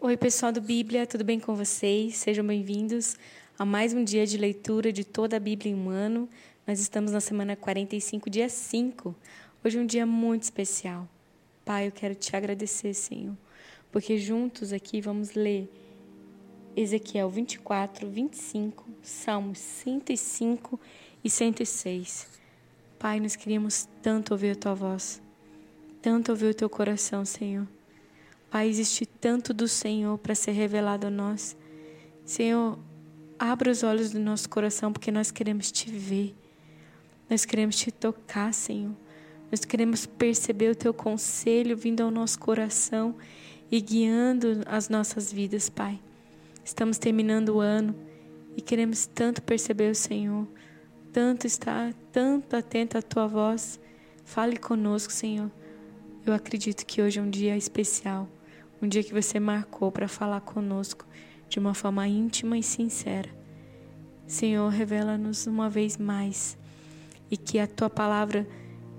Oi, pessoal do Bíblia, tudo bem com vocês? Sejam bem-vindos a mais um dia de leitura de toda a Bíblia em um ano. Nós estamos na semana 45, dia 5. Hoje é um dia muito especial. Pai, eu quero te agradecer, Senhor, porque juntos aqui vamos ler Ezequiel 24, 25, Salmos 105 e 106. Pai, nós queríamos tanto ouvir a tua voz, tanto ouvir o teu coração, Senhor. Pai, existe tanto do Senhor para ser revelado a nós. Senhor, abra os olhos do nosso coração porque nós queremos te ver. Nós queremos te tocar, Senhor. Nós queremos perceber o teu conselho vindo ao nosso coração e guiando as nossas vidas, Pai. Estamos terminando o ano e queremos tanto perceber o Senhor, tanto estar, tanto atento à tua voz. Fale conosco, Senhor. Eu acredito que hoje é um dia especial um dia que você marcou para falar conosco de uma forma íntima e sincera. Senhor, revela-nos uma vez mais e que a tua palavra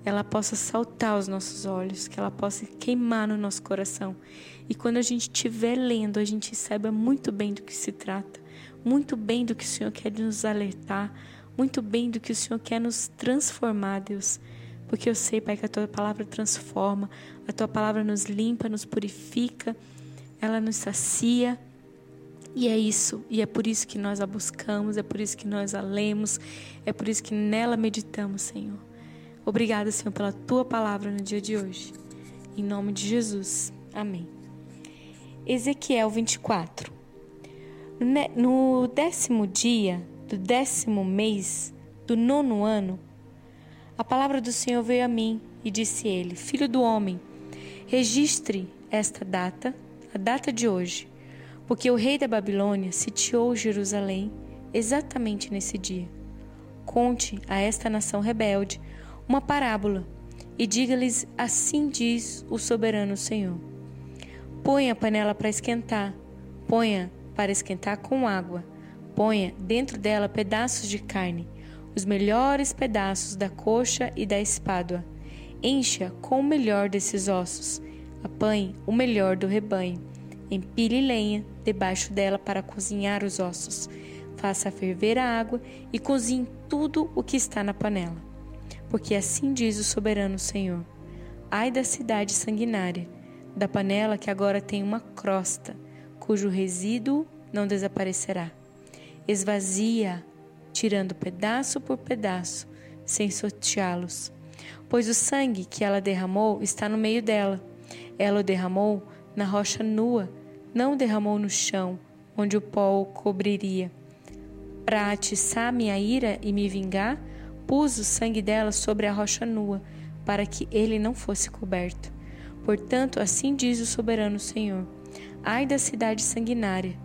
ela possa saltar aos nossos olhos, que ela possa queimar no nosso coração. E quando a gente estiver lendo, a gente saiba muito bem do que se trata, muito bem do que o Senhor quer nos alertar, muito bem do que o Senhor quer nos transformar, Deus. Porque eu sei, Pai, que a tua palavra transforma, a tua palavra nos limpa, nos purifica, ela nos sacia. E é isso, e é por isso que nós a buscamos, é por isso que nós a lemos, é por isso que nela meditamos, Senhor. Obrigada, Senhor, pela tua palavra no dia de hoje. Em nome de Jesus. Amém. Ezequiel 24. No décimo dia do décimo mês do nono ano, a palavra do Senhor veio a mim e disse ele: Filho do homem, registre esta data, a data de hoje, porque o rei da Babilônia sitiou Jerusalém exatamente nesse dia. Conte a esta nação rebelde uma parábola e diga-lhes: Assim diz o soberano Senhor. Ponha a panela para esquentar, ponha para esquentar com água, ponha dentro dela pedaços de carne os melhores pedaços da coxa e da espádua. Encha com o melhor desses ossos. Apanhe o melhor do rebanho. Empilhe lenha debaixo dela para cozinhar os ossos. Faça ferver a água e cozinhe tudo o que está na panela. Porque assim diz o soberano Senhor: Ai da cidade sanguinária, da panela que agora tem uma crosta, cujo resíduo não desaparecerá. Esvazia tirando pedaço por pedaço, sem sorteá-los. Pois o sangue que ela derramou está no meio dela. Ela o derramou na rocha nua, não o derramou no chão, onde o pó o cobriria. Para atiçar minha ira e me vingar, pus o sangue dela sobre a rocha nua, para que ele não fosse coberto. Portanto, assim diz o soberano Senhor: Ai da cidade sanguinária!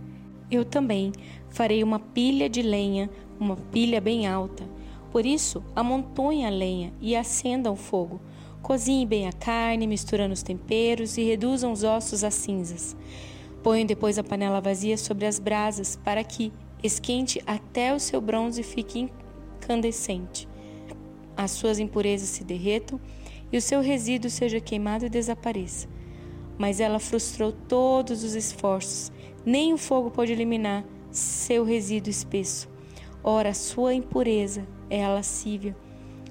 Eu também farei uma pilha de lenha uma pilha bem alta. Por isso, amontoem a lenha e acendam o fogo. Cozinhem bem a carne, misturando os temperos e reduzam os ossos a cinzas. Ponham depois a panela vazia sobre as brasas para que esquente até o seu bronze fique incandescente. As suas impurezas se derretam e o seu resíduo seja queimado e desapareça. Mas ela frustrou todos os esforços, nem o fogo pode eliminar seu resíduo espesso. Ora, sua impureza é a lascívia.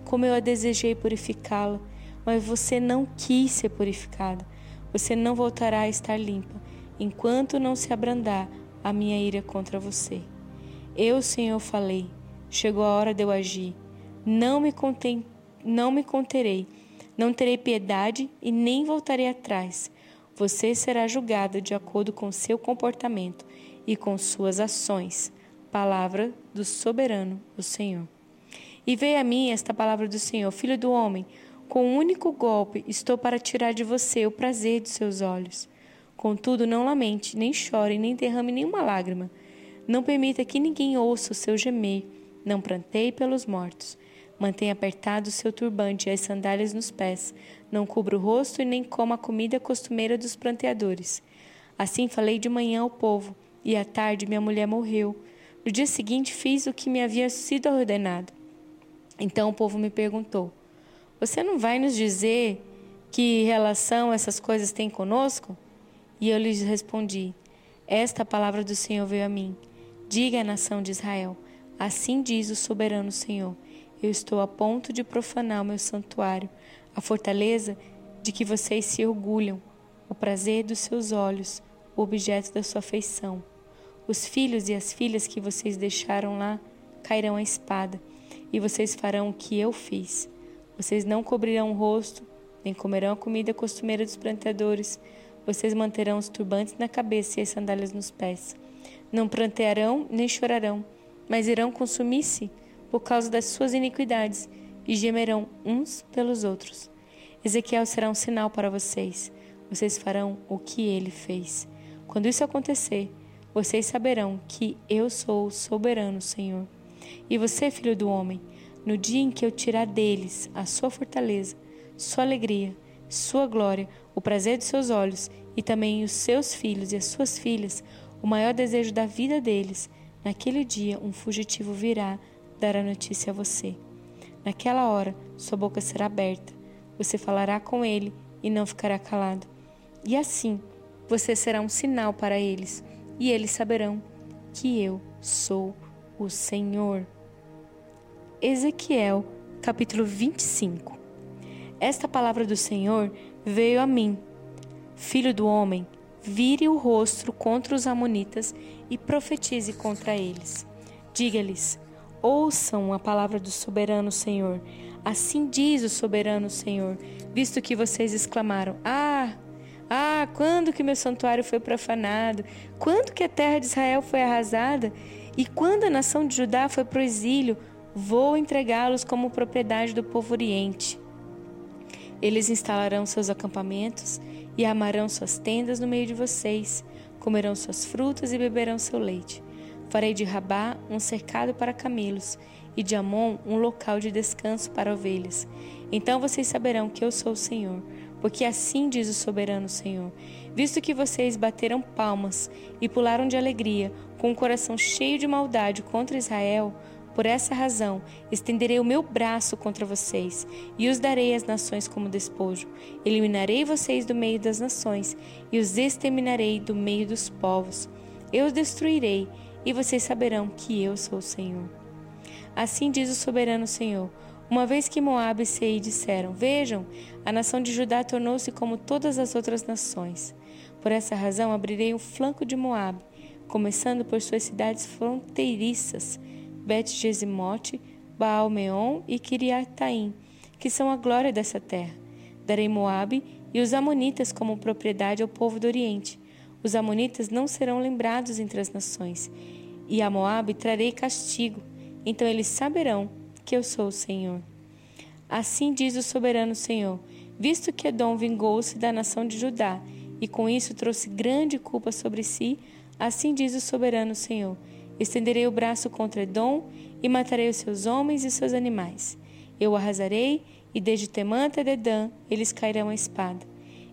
Como eu a desejei purificá-la, mas você não quis ser purificada. Você não voltará a estar limpa, enquanto não se abrandar a minha ira contra você. Eu, Senhor, falei. Chegou a hora de eu agir. Não me contém, não me conterei. Não terei piedade e nem voltarei atrás. Você será julgada de acordo com seu comportamento e com suas ações palavra do soberano, o Senhor. E veio a mim esta palavra do Senhor, filho do homem, com um único golpe estou para tirar de você o prazer dos seus olhos. Contudo, não lamente, nem chore, nem derrame nenhuma lágrima. Não permita que ninguém ouça o seu gemer. Não pranteie pelos mortos. Mantenha apertado o seu turbante e as sandálias nos pés. Não cubra o rosto e nem coma a comida costumeira dos pranteadores. Assim falei de manhã ao povo, e à tarde minha mulher morreu. No dia seguinte, fiz o que me havia sido ordenado. Então o povo me perguntou: Você não vai nos dizer que relação essas coisas têm conosco? E eu lhes respondi: Esta palavra do Senhor veio a mim. Diga à nação de Israel: Assim diz o soberano Senhor: Eu estou a ponto de profanar o meu santuário, a fortaleza de que vocês se orgulham, o prazer dos seus olhos, o objeto da sua afeição. Os filhos e as filhas que vocês deixaram lá cairão à espada, e vocês farão o que eu fiz. Vocês não cobrirão o rosto, nem comerão a comida costumeira dos plantadores. Vocês manterão os turbantes na cabeça e as sandálias nos pés. Não prantearão nem chorarão, mas irão consumir-se por causa das suas iniquidades e gemerão uns pelos outros. Ezequiel será um sinal para vocês. Vocês farão o que ele fez. Quando isso acontecer, vocês saberão que eu sou o soberano Senhor. E você, filho do homem, no dia em que eu tirar deles a sua fortaleza, sua alegria, sua glória, o prazer dos seus olhos e também os seus filhos e as suas filhas, o maior desejo da vida deles, naquele dia um fugitivo virá dar a notícia a você. Naquela hora, sua boca será aberta, você falará com ele e não ficará calado. E assim, você será um sinal para eles e eles saberão que eu sou o Senhor. Ezequiel, capítulo 25. Esta palavra do Senhor veio a mim. Filho do homem, vire o rosto contra os amonitas e profetize contra eles. Diga-lhes: Ouçam a palavra do soberano Senhor. Assim diz o soberano Senhor, visto que vocês exclamaram: Ah, quando que meu santuário foi profanado? Quando que a terra de Israel foi arrasada? E quando a nação de Judá foi para o exílio? Vou entregá-los como propriedade do povo oriente. Eles instalarão seus acampamentos e amarão suas tendas no meio de vocês, comerão suas frutas e beberão seu leite. Farei de Rabá um cercado para camelos e de Amon um local de descanso para ovelhas. Então vocês saberão que eu sou o Senhor porque assim diz o soberano Senhor: visto que vocês bateram palmas e pularam de alegria, com o coração cheio de maldade contra Israel, por essa razão, estenderei o meu braço contra vocês e os darei às nações como despojo. Eliminarei vocês do meio das nações e os exterminarei do meio dos povos. Eu os destruirei e vocês saberão que eu sou o Senhor. Assim diz o soberano Senhor: uma vez que Moabe e Sei disseram: Vejam, a nação de Judá tornou-se como todas as outras nações. Por essa razão abrirei o flanco de Moabe, começando por suas cidades fronteiriças, Bet-Gesimote, Baal-Meon e Kiriataim, que são a glória dessa terra. Darei Moabe e os amonitas como propriedade ao povo do Oriente. Os amonitas não serão lembrados entre as nações, e a Moabe trarei castigo. Então eles saberão que eu sou o Senhor. Assim diz o soberano Senhor: visto que Edom vingou-se da nação de Judá, e com isso trouxe grande culpa sobre si, assim diz o soberano Senhor: estenderei o braço contra Edom e matarei os seus homens e seus animais. Eu arrasarei, e desde Temã até Dedã eles cairão à espada.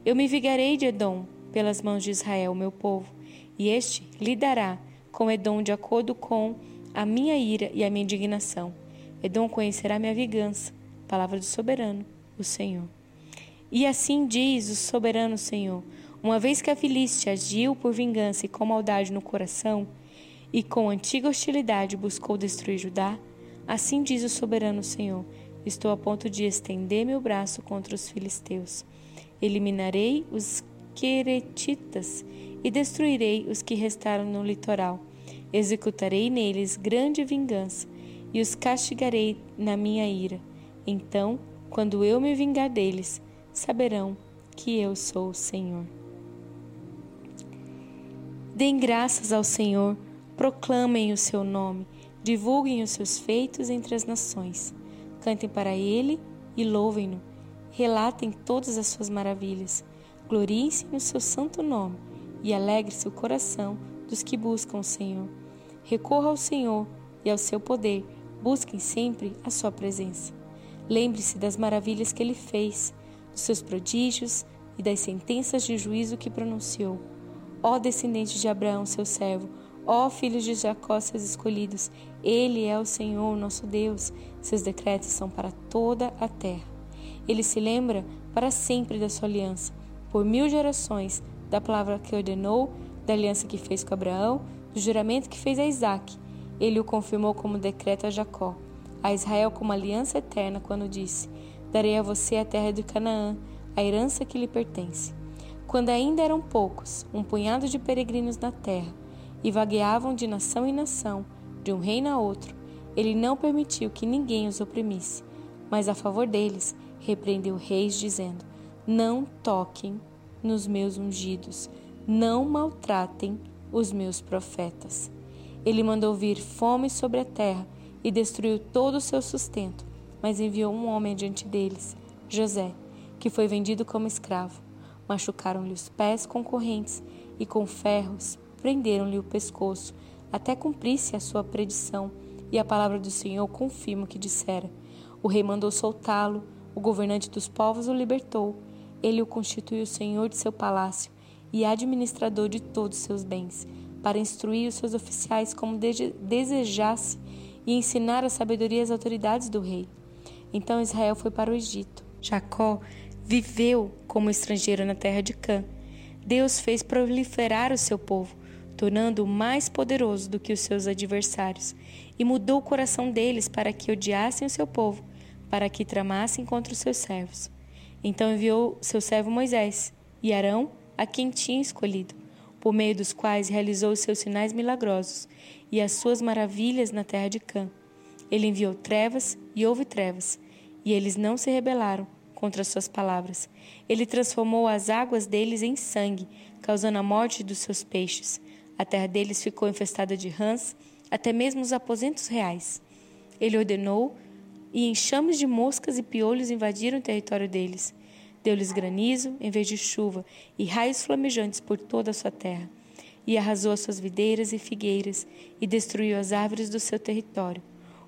Eu me vigarei de Edom pelas mãos de Israel, meu povo, e este lidará com Edom de acordo com a minha ira e a minha indignação. Edom conhecerá minha vingança, palavra do soberano, o Senhor. E assim diz o soberano Senhor: uma vez que a Filístia agiu por vingança e com maldade no coração, e com antiga hostilidade buscou destruir Judá, assim diz o soberano Senhor: estou a ponto de estender meu braço contra os filisteus. Eliminarei os queretitas e destruirei os que restaram no litoral. Executarei neles grande vingança e os castigarei na minha ira. Então, quando eu me vingar deles, saberão que eu sou o Senhor. Deem graças ao Senhor, proclamem o seu nome, divulguem os seus feitos entre as nações. Cantem para ele e louvem-no. Relatem todas as suas maravilhas. Gloriem-se no seu santo nome e alegre-se o coração dos que buscam o Senhor. Recorra ao Senhor e ao seu poder Busquem sempre a sua presença. Lembre-se das maravilhas que ele fez, dos seus prodígios e das sentenças de juízo que pronunciou. Ó descendentes de Abraão, seu servo, ó filhos de Jacó, seus escolhidos, ele é o Senhor, nosso Deus. Seus decretos são para toda a terra. Ele se lembra para sempre da sua aliança, por mil gerações, da palavra que ordenou, da aliança que fez com Abraão, do juramento que fez a Isaac. Ele o confirmou como decreto a Jacó, a Israel como aliança eterna, quando disse: Darei a você a terra de Canaã, a herança que lhe pertence. Quando ainda eram poucos, um punhado de peregrinos na terra, e vagueavam de nação em nação, de um reino a outro, ele não permitiu que ninguém os oprimisse, mas a favor deles repreendeu reis, dizendo: Não toquem nos meus ungidos, não maltratem os meus profetas. Ele mandou vir fome sobre a terra e destruiu todo o seu sustento, mas enviou um homem diante deles, José, que foi vendido como escravo. Machucaram-lhe os pés com correntes e com ferros prenderam-lhe o pescoço, até cumprisse a sua predição. E a palavra do Senhor confirma o que dissera. O rei mandou soltá-lo, o governante dos povos o libertou. Ele o constituiu senhor de seu palácio e administrador de todos os seus bens, para instruir os seus oficiais como desejasse e ensinar a sabedoria às autoridades do rei. Então Israel foi para o Egito. Jacó viveu como estrangeiro na terra de Cã. Deus fez proliferar o seu povo, tornando-o mais poderoso do que os seus adversários, e mudou o coração deles para que odiassem o seu povo, para que tramassem contra os seus servos. Então enviou seu servo Moisés e Arão, a quem tinha escolhido, por meio dos quais realizou os seus sinais milagrosos e as suas maravilhas na terra de Cã. Ele enviou trevas e houve trevas, e eles não se rebelaram contra suas palavras. Ele transformou as águas deles em sangue, causando a morte dos seus peixes. A terra deles ficou infestada de rãs, até mesmo os aposentos reais. Ele ordenou, e enxames de moscas e piolhos invadiram o território deles. Deu-lhes granizo em vez de chuva e raios flamejantes por toda a sua terra. E arrasou as suas videiras e figueiras e destruiu as árvores do seu território.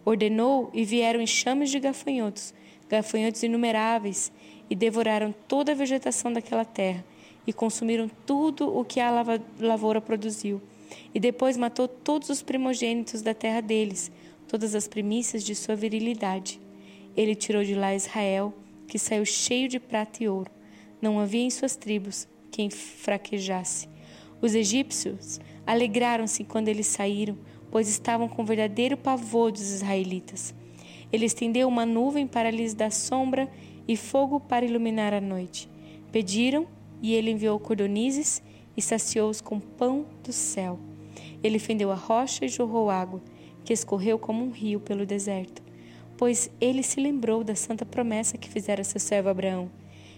Ordenou e vieram enxames de gafanhotos, gafanhotos inumeráveis, e devoraram toda a vegetação daquela terra e consumiram tudo o que a lavoura produziu. E depois matou todos os primogênitos da terra deles, todas as primícias de sua virilidade. Ele tirou de lá Israel, que saiu cheio de prata e ouro. Não havia em suas tribos quem fraquejasse. Os egípcios alegraram-se quando eles saíram, pois estavam com verdadeiro pavor dos israelitas. Ele estendeu uma nuvem para lhes dar sombra e fogo para iluminar a noite. Pediram e ele enviou cordonizes e saciou-os com pão do céu. Ele fendeu a rocha e jorrou água, que escorreu como um rio pelo deserto. Pois ele se lembrou da santa promessa que fizera seu servo Abraão.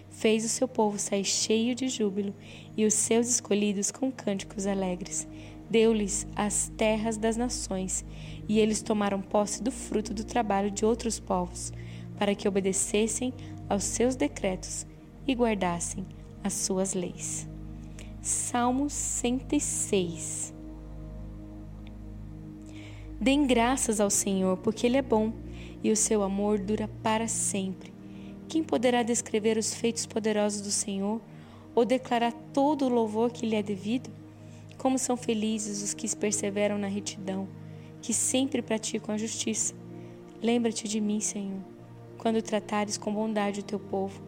Fez o seu povo sair cheio de júbilo e os seus escolhidos com cânticos alegres. Deu-lhes as terras das nações, e eles tomaram posse do fruto do trabalho de outros povos, para que obedecessem aos seus decretos e guardassem as suas leis. Salmo 106 Deem graças ao Senhor, porque Ele é bom e o seu amor dura para sempre. Quem poderá descrever os feitos poderosos do Senhor ou declarar todo o louvor que lhe é devido? Como são felizes os que perseveram na retidão, que sempre praticam a justiça. Lembra-te de mim, Senhor, quando tratares com bondade o teu povo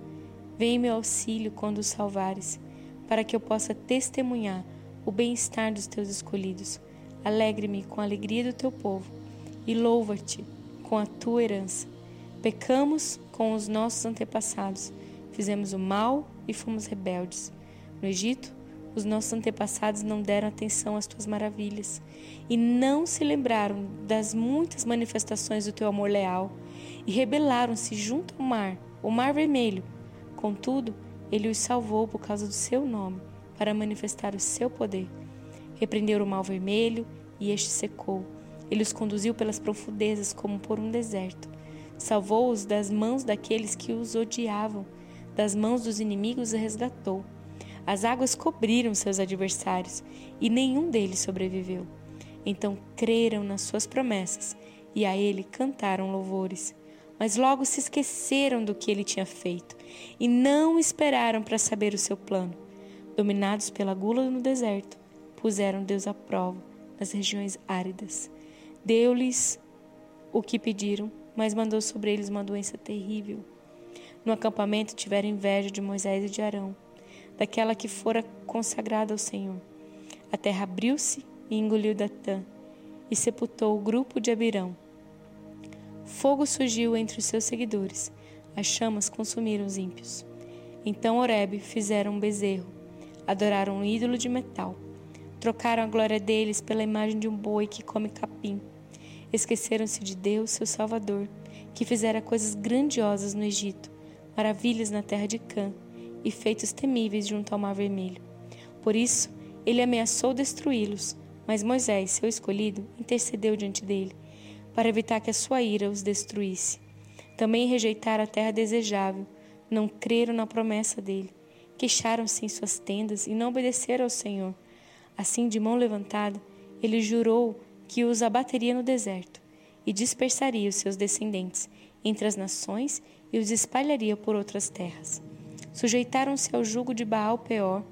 Vem em meu auxílio quando os salvares, para que eu possa testemunhar o bem-estar dos teus escolhidos. Alegre-me com a alegria do teu povo e louva-te com a tua herança. Pecamos com os nossos antepassados, fizemos o mal e fomos rebeldes. No Egito, os nossos antepassados não deram atenção às tuas maravilhas e não se lembraram das muitas manifestações do teu amor leal e rebelaram-se junto ao mar, o mar vermelho Contudo, ele os salvou por causa do seu nome, para manifestar o seu poder. Repreendeu o mal vermelho e este secou. Ele os conduziu pelas profundezas como por um deserto. Salvou-os das mãos daqueles que os odiavam, das mãos dos inimigos os resgatou. As águas cobriram seus adversários e nenhum deles sobreviveu. Então creram nas suas promessas e a ele cantaram louvores mas logo se esqueceram do que ele tinha feito e não esperaram para saber o seu plano. Dominados pela gula no deserto, puseram Deus à prova nas regiões áridas. Deu-lhes o que pediram, mas mandou sobre eles uma doença terrível. No acampamento tiveram inveja de Moisés e de Arão, daquela que fora consagrada ao Senhor. A terra abriu-se e engoliu Datã, e sepultou o grupo de Abirão. Fogo surgiu entre os seus seguidores, as chamas consumiram os ímpios. Então Oreb fizeram um bezerro, adoraram um ídolo de metal, trocaram a glória deles pela imagem de um boi que come capim. Esqueceram-se de Deus, seu Salvador, que fizera coisas grandiosas no Egito, maravilhas na terra de Cã e feitos temíveis junto ao Mar Vermelho. Por isso, ele ameaçou destruí-los, mas Moisés, seu escolhido, intercedeu diante dele, para evitar que a sua ira os destruísse. Também rejeitaram a terra desejável, não creram na promessa dele, queixaram-se em suas tendas e não obedeceram ao Senhor. Assim, de mão levantada, ele jurou que os abateria no deserto e dispersaria os seus descendentes entre as nações e os espalharia por outras terras. Sujeitaram-se ao jugo de Baal Peor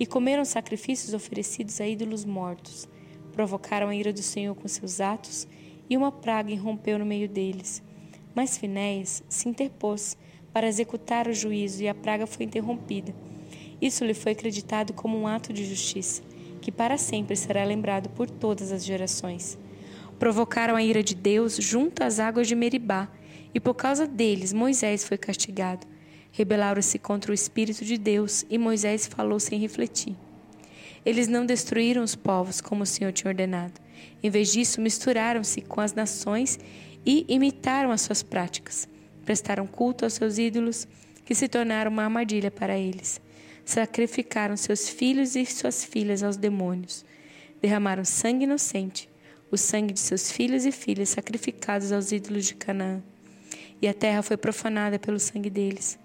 e comeram sacrifícios oferecidos a ídolos mortos. Provocaram a ira do Senhor com seus atos e uma praga irrompeu no meio deles. Mas Finéias se interpôs para executar o juízo e a praga foi interrompida. Isso lhe foi acreditado como um ato de justiça, que para sempre será lembrado por todas as gerações. Provocaram a ira de Deus junto às águas de Meribá, e por causa deles Moisés foi castigado. Rebelaram-se contra o Espírito de Deus e Moisés falou sem refletir. Eles não destruíram os povos como o Senhor tinha ordenado. Em vez disso, misturaram-se com as nações e imitaram as suas práticas. Prestaram culto aos seus ídolos, que se tornaram uma armadilha para eles. Sacrificaram seus filhos e suas filhas aos demônios. Derramaram sangue inocente, o sangue de seus filhos e filhas sacrificados aos ídolos de Canaã. E a terra foi profanada pelo sangue deles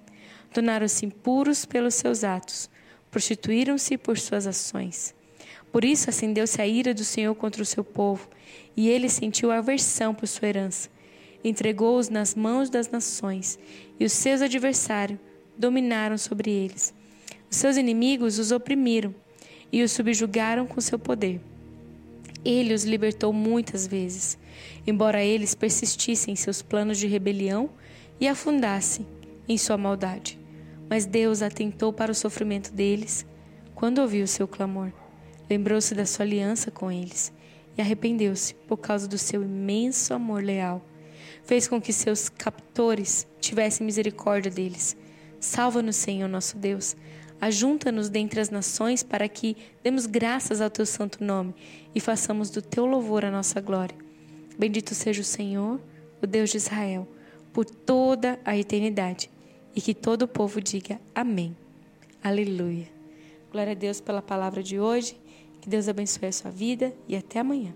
tornaram-se impuros pelos seus atos, prostituíram-se por suas ações. Por isso acendeu-se a ira do Senhor contra o seu povo, e ele sentiu aversão por sua herança. Entregou-os nas mãos das nações, e os seus adversários dominaram sobre eles. Seus inimigos os oprimiram e os subjugaram com seu poder. Ele os libertou muitas vezes, embora eles persistissem em seus planos de rebelião e afundassem em sua maldade. Mas Deus atentou para o sofrimento deles quando ouviu seu clamor. Lembrou-se da sua aliança com eles e arrependeu-se por causa do seu imenso amor leal. Fez com que seus captores tivessem misericórdia deles. Salva-nos, Senhor nosso Deus. Ajunta-nos dentre as nações para que demos graças ao teu santo nome e façamos do teu louvor a nossa glória. Bendito seja o Senhor, o Deus de Israel, por toda a eternidade e que todo o povo diga amém. Aleluia. Glória a Deus pela palavra de hoje. Que Deus abençoe a sua vida e até amanhã.